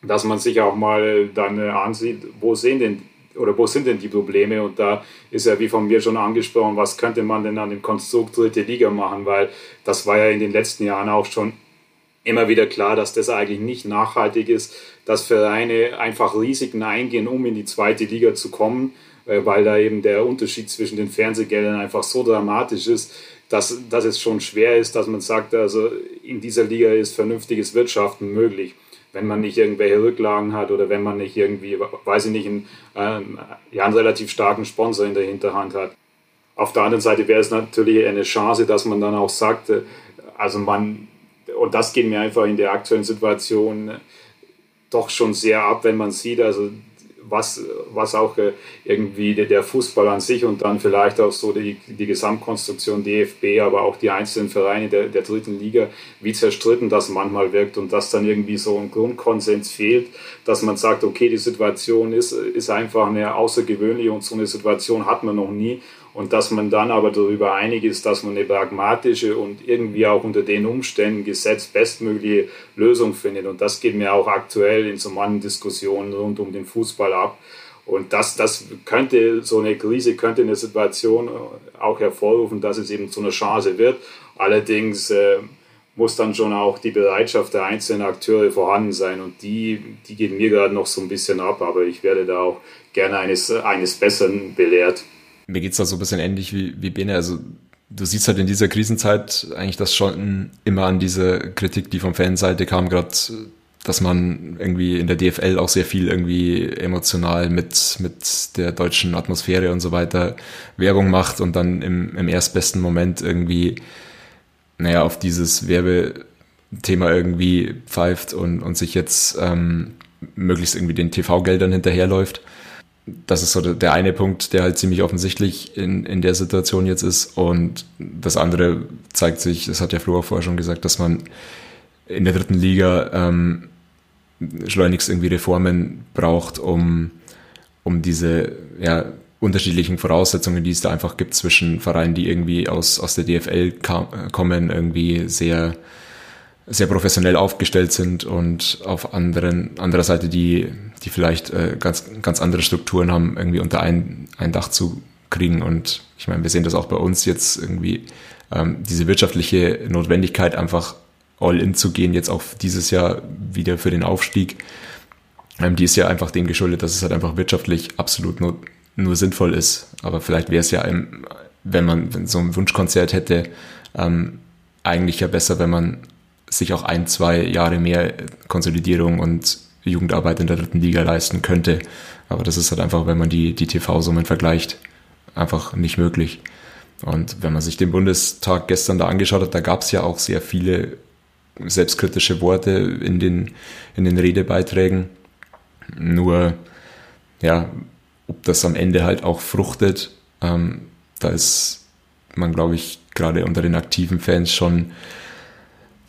dass man sich auch mal dann äh, ansieht, wo sehen denn oder wo sind denn die Probleme? Und da ist ja wie von mir schon angesprochen, was könnte man denn an dem Konstrukt dritte Liga machen? Weil das war ja in den letzten Jahren auch schon immer wieder klar, dass das eigentlich nicht nachhaltig ist, dass Vereine einfach Risiken eingehen, um in die zweite Liga zu kommen, äh, weil da eben der Unterschied zwischen den Fernsehgeldern einfach so dramatisch ist, dass, dass es schon schwer ist, dass man sagt, also in dieser Liga ist vernünftiges Wirtschaften möglich, wenn man nicht irgendwelche Rücklagen hat oder wenn man nicht irgendwie, weiß ich nicht, einen, äh, ja, einen relativ starken Sponsor in der Hinterhand hat. Auf der anderen Seite wäre es natürlich eine Chance, dass man dann auch sagt, äh, also man und das geht mir einfach in der aktuellen Situation doch schon sehr ab, wenn man sieht, also was, was auch äh, irgendwie der Fußball an sich und dann vielleicht auch so die, die Gesamtkonstruktion DFB, aber auch die einzelnen Vereine der, der dritten Liga, wie zerstritten das manchmal wirkt und dass dann irgendwie so ein Grundkonsens fehlt, dass man sagt, okay, die Situation ist, ist einfach eine außergewöhnliche und so eine Situation hat man noch nie und dass man dann aber darüber einig ist, dass man eine pragmatische und irgendwie auch unter den Umständen gesetzt bestmögliche Lösung findet. Und das geht mir auch aktuell in so manchen Diskussionen rund um den Fußball ab. Und das, das könnte, so eine Krise könnte eine Situation auch hervorrufen, dass es eben zu einer Chance wird. Allerdings äh, muss dann schon auch die Bereitschaft der einzelnen Akteure vorhanden sein. Und die, die geht mir gerade noch so ein bisschen ab, aber ich werde da auch gerne eines, eines Besseren belehrt. Mir geht es da so ein bisschen ähnlich wie, wie Bene. Also du siehst halt in dieser Krisenzeit eigentlich das schon immer an diese Kritik, die von Fanseite kam, gerade, dass man irgendwie in der DFL auch sehr viel irgendwie emotional mit, mit der deutschen Atmosphäre und so weiter Werbung macht und dann im, im erstbesten Moment irgendwie, naja, auf dieses Werbethema irgendwie pfeift und, und sich jetzt ähm, möglichst irgendwie den TV-Geldern hinterherläuft das ist so der eine Punkt, der halt ziemlich offensichtlich in, in der Situation jetzt ist. Und das andere zeigt sich, das hat ja Flo vorher schon gesagt, dass man in der dritten Liga ähm, schleunigst irgendwie Reformen braucht, um, um diese ja, unterschiedlichen Voraussetzungen, die es da einfach gibt zwischen Vereinen, die irgendwie aus, aus der DFL kam, kommen, irgendwie sehr sehr professionell aufgestellt sind und auf anderen, anderer Seite die, die vielleicht äh, ganz, ganz andere Strukturen haben, irgendwie unter ein, ein Dach zu kriegen. Und ich meine, wir sehen das auch bei uns jetzt irgendwie, ähm, diese wirtschaftliche Notwendigkeit, einfach all in zu gehen, jetzt auch dieses Jahr wieder für den Aufstieg, ähm, die ist ja einfach dem geschuldet, dass es halt einfach wirtschaftlich absolut nur, nur sinnvoll ist. Aber vielleicht wäre es ja, im, wenn man so ein Wunschkonzert hätte, ähm, eigentlich ja besser, wenn man sich auch ein, zwei Jahre mehr Konsolidierung und Jugendarbeit in der dritten Liga leisten könnte. Aber das ist halt einfach, wenn man die, die TV-Summen vergleicht, einfach nicht möglich. Und wenn man sich den Bundestag gestern da angeschaut hat, da gab es ja auch sehr viele selbstkritische Worte in den, in den Redebeiträgen. Nur, ja, ob das am Ende halt auch fruchtet, ähm, da ist man, glaube ich, gerade unter den aktiven Fans schon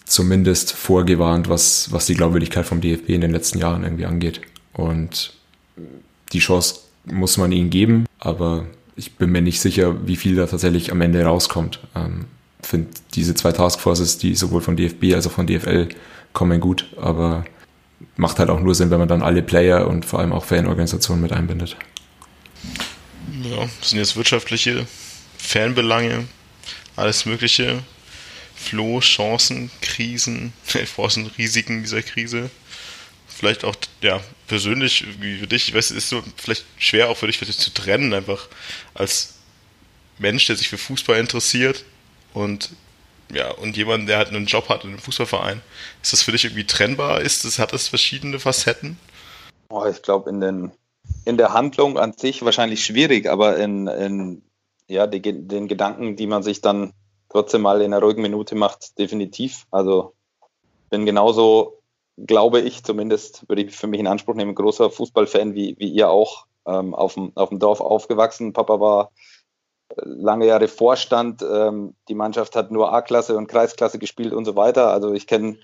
zumindest vorgewarnt, was, was die Glaubwürdigkeit vom DFB in den letzten Jahren irgendwie angeht. Und die Chance muss man ihnen geben, aber ich bin mir nicht sicher, wie viel da tatsächlich am Ende rauskommt. Ähm, finde diese zwei Taskforces, die sowohl von DFB als auch von DFL kommen gut, aber macht halt auch nur Sinn, wenn man dann alle Player und vor allem auch Fanorganisationen mit einbindet. Ja, das sind jetzt wirtschaftliche Fanbelange, alles Mögliche. Flo, Chancen, Krisen, Chancen, Risiken dieser Krise. Vielleicht auch, ja, persönlich, für dich, ich weiß, es ist so vielleicht schwer auch für dich, dich zu trennen, einfach als Mensch, der sich für Fußball interessiert und ja, und jemand, der halt einen Job hat in einem Fußballverein. Ist das für dich irgendwie trennbar? Ist das, hat das verschiedene Facetten? Oh, ich glaube, in, in der Handlung an sich wahrscheinlich schwierig, aber in, in ja, die, den Gedanken, die man sich dann trotzdem mal in einer ruhigen Minute macht, definitiv. Also bin genauso, glaube ich zumindest, würde ich für mich in Anspruch nehmen, großer Fußballfan wie, wie ihr auch, ähm, auf, dem, auf dem Dorf aufgewachsen. Papa war äh, lange Jahre Vorstand. Ähm, die Mannschaft hat nur A-Klasse und Kreisklasse gespielt und so weiter. Also ich kenne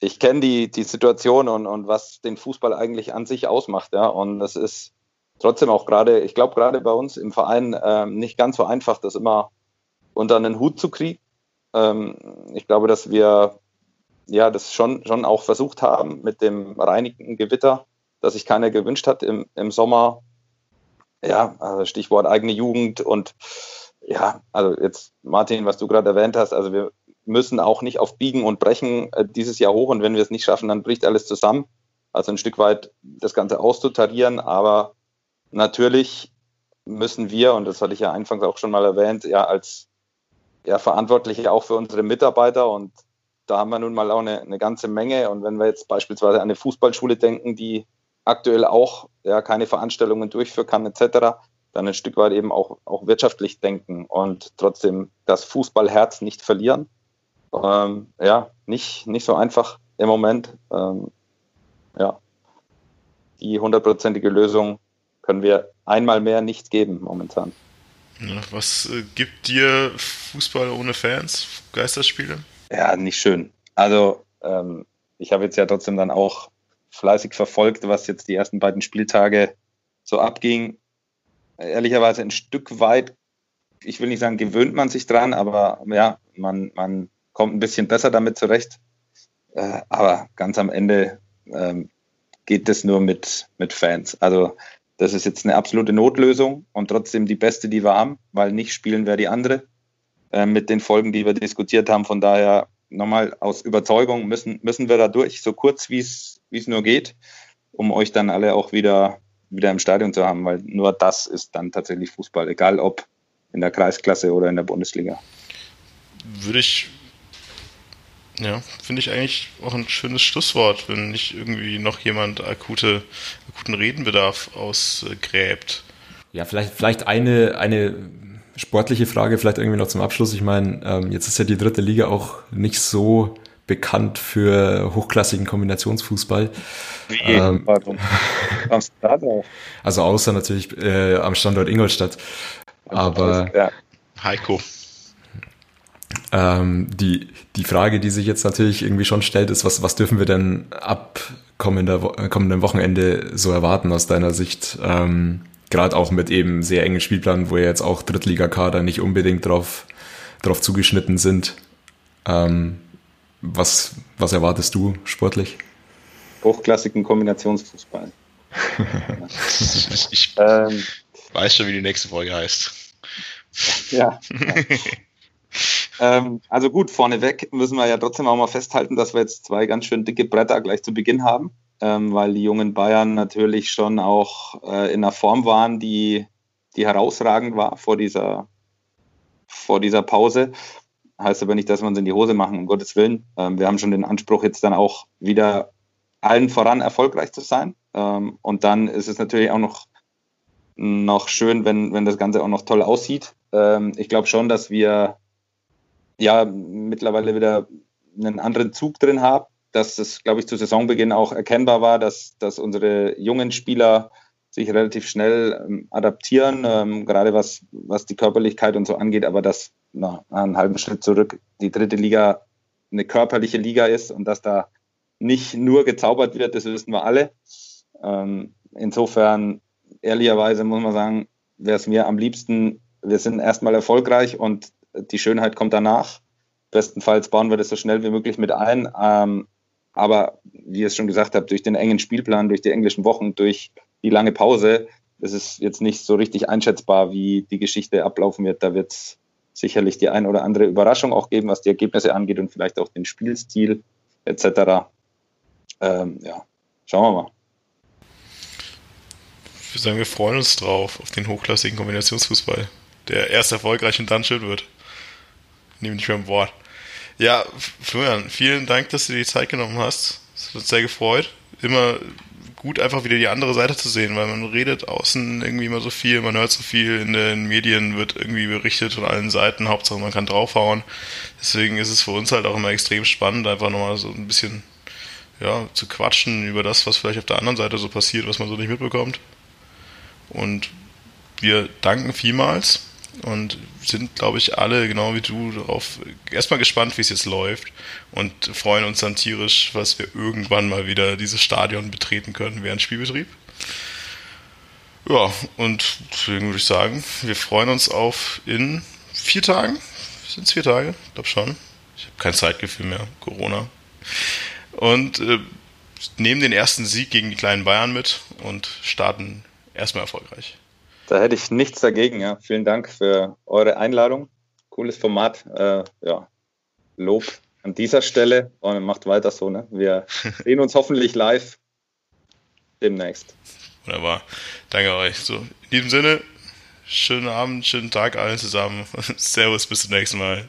ich kenne die, die Situation und, und was den Fußball eigentlich an sich ausmacht. Ja. Und das ist trotzdem auch gerade, ich glaube, gerade bei uns im Verein ähm, nicht ganz so einfach, das immer unter einen Hut zu kriegen. Ähm, ich glaube, dass wir ja das schon, schon auch versucht haben mit dem reinigen Gewitter, das sich keiner gewünscht hat im, im Sommer. Ja, also Stichwort eigene Jugend und ja, also jetzt Martin, was du gerade erwähnt hast, also wir müssen auch nicht auf Biegen und Brechen äh, dieses Jahr hoch und wenn wir es nicht schaffen, dann bricht alles zusammen. Also ein Stück weit das Ganze auszutarieren, aber natürlich müssen wir, und das hatte ich ja anfangs auch schon mal erwähnt, ja als ja, verantwortlich auch für unsere Mitarbeiter und da haben wir nun mal auch eine, eine ganze Menge. Und wenn wir jetzt beispielsweise an eine Fußballschule denken, die aktuell auch ja, keine Veranstaltungen durchführen kann, etc., dann ein Stück weit eben auch, auch wirtschaftlich denken und trotzdem das Fußballherz nicht verlieren. Ähm, ja, nicht, nicht so einfach im Moment. Ähm, ja, die hundertprozentige Lösung können wir einmal mehr nicht geben momentan. Was äh, gibt dir Fußball ohne Fans, Geisterspiele? Ja, nicht schön. Also ähm, ich habe jetzt ja trotzdem dann auch fleißig verfolgt, was jetzt die ersten beiden Spieltage so abging. Ehrlicherweise ein Stück weit ich will nicht sagen, gewöhnt man sich dran, aber ja, man, man kommt ein bisschen besser damit zurecht. Äh, aber ganz am Ende ähm, geht das nur mit, mit Fans. Also das ist jetzt eine absolute Notlösung und trotzdem die beste, die wir haben, weil nicht spielen wäre die andere. Äh, mit den Folgen, die wir diskutiert haben. Von daher nochmal aus Überzeugung müssen, müssen wir da durch, so kurz wie es nur geht, um euch dann alle auch wieder, wieder im Stadion zu haben, weil nur das ist dann tatsächlich Fußball, egal ob in der Kreisklasse oder in der Bundesliga. Würde ich ja, finde ich eigentlich auch ein schönes Schlusswort, wenn nicht irgendwie noch jemand akute, akuten Redenbedarf ausgräbt. Ja, vielleicht, vielleicht eine, eine sportliche Frage, vielleicht irgendwie noch zum Abschluss. Ich meine, ähm, jetzt ist ja die dritte Liga auch nicht so bekannt für hochklassigen Kombinationsfußball. Wie? Ähm, Warum? also außer natürlich äh, am Standort Ingolstadt. Aber ja. Heiko. Ähm, die, die Frage, die sich jetzt natürlich irgendwie schon stellt, ist, was, was dürfen wir denn ab kommender, äh, kommendem Wochenende so erwarten aus deiner Sicht? Ähm, Gerade auch mit eben sehr engen Spielplan, wo ja jetzt auch Drittligakader nicht unbedingt drauf, drauf zugeschnitten sind. Ähm, was, was erwartest du sportlich? Hochklassigen Kombinationsfußball. ich ähm, weiß schon, wie die nächste Folge heißt. Ja. ähm, also gut, vorneweg müssen wir ja trotzdem auch mal festhalten, dass wir jetzt zwei ganz schön dicke Bretter gleich zu Beginn haben, ähm, weil die jungen Bayern natürlich schon auch äh, in einer Form waren, die, die herausragend war vor dieser, vor dieser Pause. Heißt aber nicht, dass wir uns in die Hose machen, um Gottes Willen. Ähm, wir haben schon den Anspruch, jetzt dann auch wieder allen voran erfolgreich zu sein. Ähm, und dann ist es natürlich auch noch, noch schön, wenn, wenn das Ganze auch noch toll aussieht. Ähm, ich glaube schon, dass wir ja mittlerweile wieder einen anderen Zug drin haben, dass es, glaube ich, zu Saisonbeginn auch erkennbar war, dass, dass unsere jungen Spieler sich relativ schnell ähm, adaptieren, ähm, gerade was, was die Körperlichkeit und so angeht, aber dass na, einen halben Schritt zurück die dritte Liga eine körperliche Liga ist und dass da nicht nur gezaubert wird, das wissen wir alle. Ähm, insofern, ehrlicherweise muss man sagen, wäre es mir am liebsten, wir sind erstmal erfolgreich und die Schönheit kommt danach. Bestenfalls bauen wir das so schnell wie möglich mit ein. Ähm, aber wie ihr es schon gesagt habt, durch den engen Spielplan, durch die englischen Wochen, durch die lange Pause, ist es jetzt nicht so richtig einschätzbar, wie die Geschichte ablaufen wird. Da wird es sicherlich die ein oder andere Überraschung auch geben, was die Ergebnisse angeht und vielleicht auch den Spielstil etc. Ähm, ja, schauen wir mal. Ich würde sagen, wir freuen uns drauf, auf den hochklassigen Kombinationsfußball, der erst erfolgreich und dann schön wird nehme nicht mehr im Wort. Ja, Florian, vielen Dank, dass du dir die Zeit genommen hast. Es hat uns sehr gefreut. Immer gut, einfach wieder die andere Seite zu sehen, weil man redet außen irgendwie immer so viel, man hört so viel, in den Medien wird irgendwie berichtet von allen Seiten, Hauptsache man kann draufhauen. Deswegen ist es für uns halt auch immer extrem spannend, einfach nochmal so ein bisschen ja, zu quatschen über das, was vielleicht auf der anderen Seite so passiert, was man so nicht mitbekommt. Und wir danken vielmals und sind, glaube ich, alle genau wie du darauf erstmal gespannt, wie es jetzt läuft und freuen uns dann tierisch, was wir irgendwann mal wieder dieses Stadion betreten können während Spielbetrieb. Ja, und deswegen würde ich sagen, wir freuen uns auf in vier Tagen. Sind es vier Tage? Ich glaube schon. Ich habe kein Zeitgefühl mehr. Corona. Und äh, nehmen den ersten Sieg gegen die kleinen Bayern mit und starten erstmal erfolgreich. Da hätte ich nichts dagegen. Ja. Vielen Dank für eure Einladung. Cooles Format. Äh, ja. Lob an dieser Stelle und macht weiter so. Ne? Wir sehen uns hoffentlich live demnächst. Wunderbar. Danke euch. So, in diesem Sinne, schönen Abend, schönen Tag allen zusammen. Servus, bis zum nächsten Mal.